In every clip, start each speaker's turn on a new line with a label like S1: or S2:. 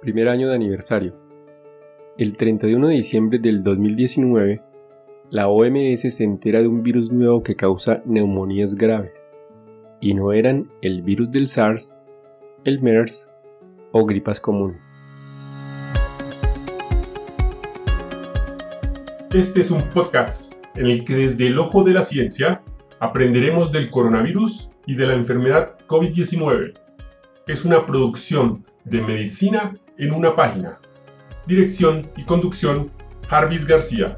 S1: Primer año de aniversario. El 31 de diciembre del 2019, la OMS se entera de un virus nuevo que causa neumonías graves. Y no eran el virus del SARS, el MERS o gripas comunes.
S2: Este es un podcast en el que desde el ojo de la ciencia aprenderemos del coronavirus y de la enfermedad COVID-19. Es una producción de medicina en una página. Dirección y conducción, Jarvis García.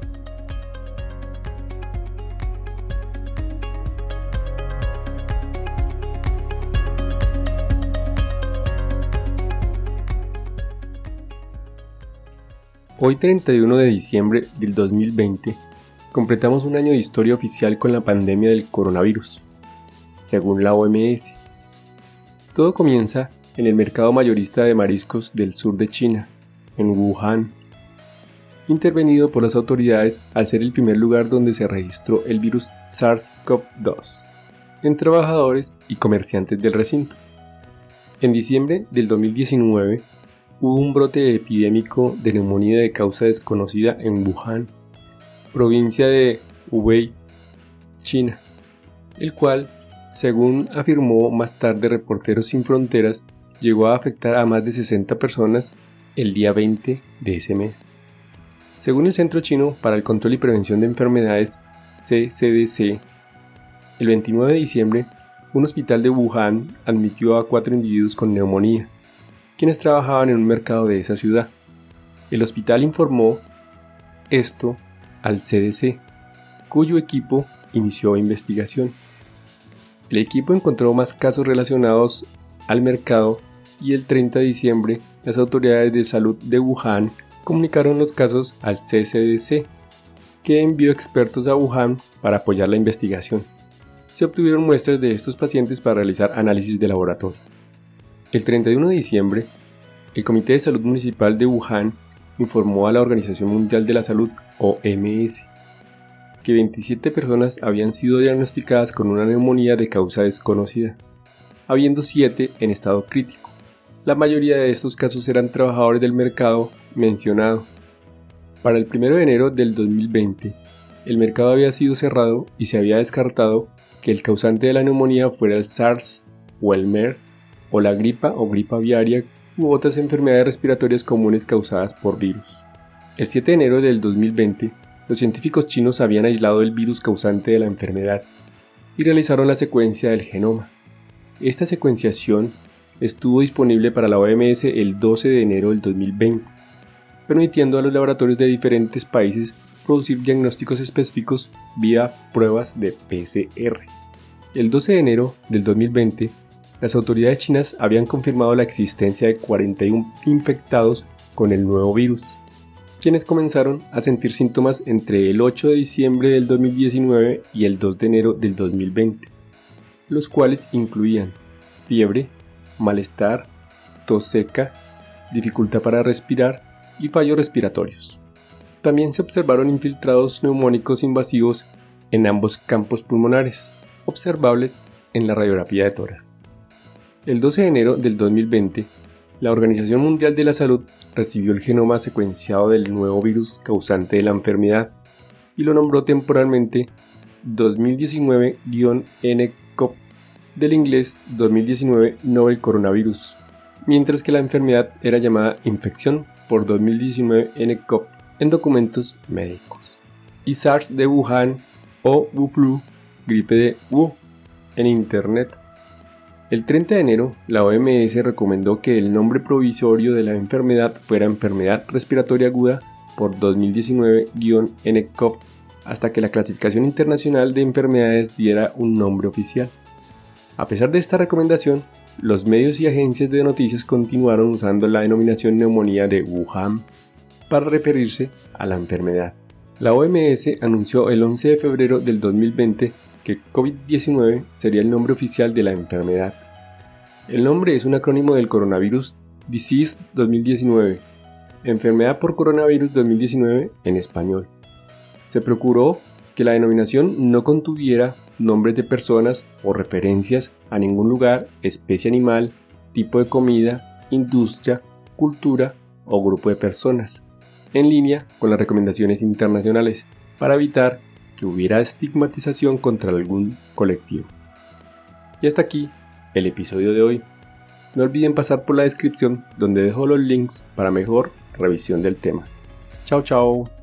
S1: Hoy 31 de diciembre del 2020, completamos un año de historia oficial con la pandemia del coronavirus, según la OMS. Todo comienza en el mercado mayorista de mariscos del sur de China, en Wuhan, intervenido por las autoridades al ser el primer lugar donde se registró el virus SARS-CoV-2 en trabajadores y comerciantes del recinto. En diciembre del 2019 hubo un brote epidémico de neumonía de causa desconocida en Wuhan, provincia de Hubei, China, el cual, según afirmó más tarde Reporteros Sin Fronteras, llegó a afectar a más de 60 personas el día 20 de ese mes. Según el Centro Chino para el Control y Prevención de Enfermedades, CCDC, el 29 de diciembre, un hospital de Wuhan admitió a cuatro individuos con neumonía, quienes trabajaban en un mercado de esa ciudad. El hospital informó esto al CDC, cuyo equipo inició investigación. El equipo encontró más casos relacionados al mercado y el 30 de diciembre las autoridades de salud de Wuhan comunicaron los casos al CCDC, que envió expertos a Wuhan para apoyar la investigación. Se obtuvieron muestras de estos pacientes para realizar análisis de laboratorio. El 31 de diciembre, el Comité de Salud Municipal de Wuhan informó a la Organización Mundial de la Salud, OMS, que 27 personas habían sido diagnosticadas con una neumonía de causa desconocida, habiendo 7 en estado crítico. La mayoría de estos casos eran trabajadores del mercado mencionado. Para el 1 de enero del 2020, el mercado había sido cerrado y se había descartado que el causante de la neumonía fuera el SARS o el MERS o la gripa o gripa aviaria u otras enfermedades respiratorias comunes causadas por virus. El 7 de enero del 2020, los científicos chinos habían aislado el virus causante de la enfermedad y realizaron la secuencia del genoma. Esta secuenciación estuvo disponible para la OMS el 12 de enero del 2020, permitiendo a los laboratorios de diferentes países producir diagnósticos específicos vía pruebas de PCR. El 12 de enero del 2020, las autoridades chinas habían confirmado la existencia de 41 infectados con el nuevo virus, quienes comenzaron a sentir síntomas entre el 8 de diciembre del 2019 y el 2 de enero del 2020, los cuales incluían fiebre, malestar, tos seca, dificultad para respirar y fallos respiratorios. También se observaron infiltrados neumónicos invasivos en ambos campos pulmonares, observables en la radiografía de tórax. El 12 de enero del 2020, la Organización Mundial de la Salud recibió el genoma secuenciado del nuevo virus causante de la enfermedad y lo nombró temporalmente 2019-NCOV del inglés 2019 Novel Coronavirus, mientras que la enfermedad era llamada infección por 2019 NCOV en documentos médicos. Y SARS de Wuhan o Wu gripe de Wu, en Internet. El 30 de enero, la OMS recomendó que el nombre provisorio de la enfermedad fuera enfermedad respiratoria aguda por 2019-NCOV hasta que la clasificación internacional de enfermedades diera un nombre oficial. A pesar de esta recomendación, los medios y agencias de noticias continuaron usando la denominación neumonía de Wuhan para referirse a la enfermedad. La OMS anunció el 11 de febrero del 2020 que COVID-19 sería el nombre oficial de la enfermedad. El nombre es un acrónimo del coronavirus Disease 2019, enfermedad por coronavirus 2019 en español. Se procuró que la denominación no contuviera nombres de personas o referencias a ningún lugar, especie animal, tipo de comida, industria cultura o grupo de personas, en línea con las recomendaciones internacionales, para evitar que hubiera estigmatización contra algún colectivo. Y hasta aquí el episodio de hoy. No olviden pasar por la descripción donde dejo los links para mejor revisión del tema. Chao, chao.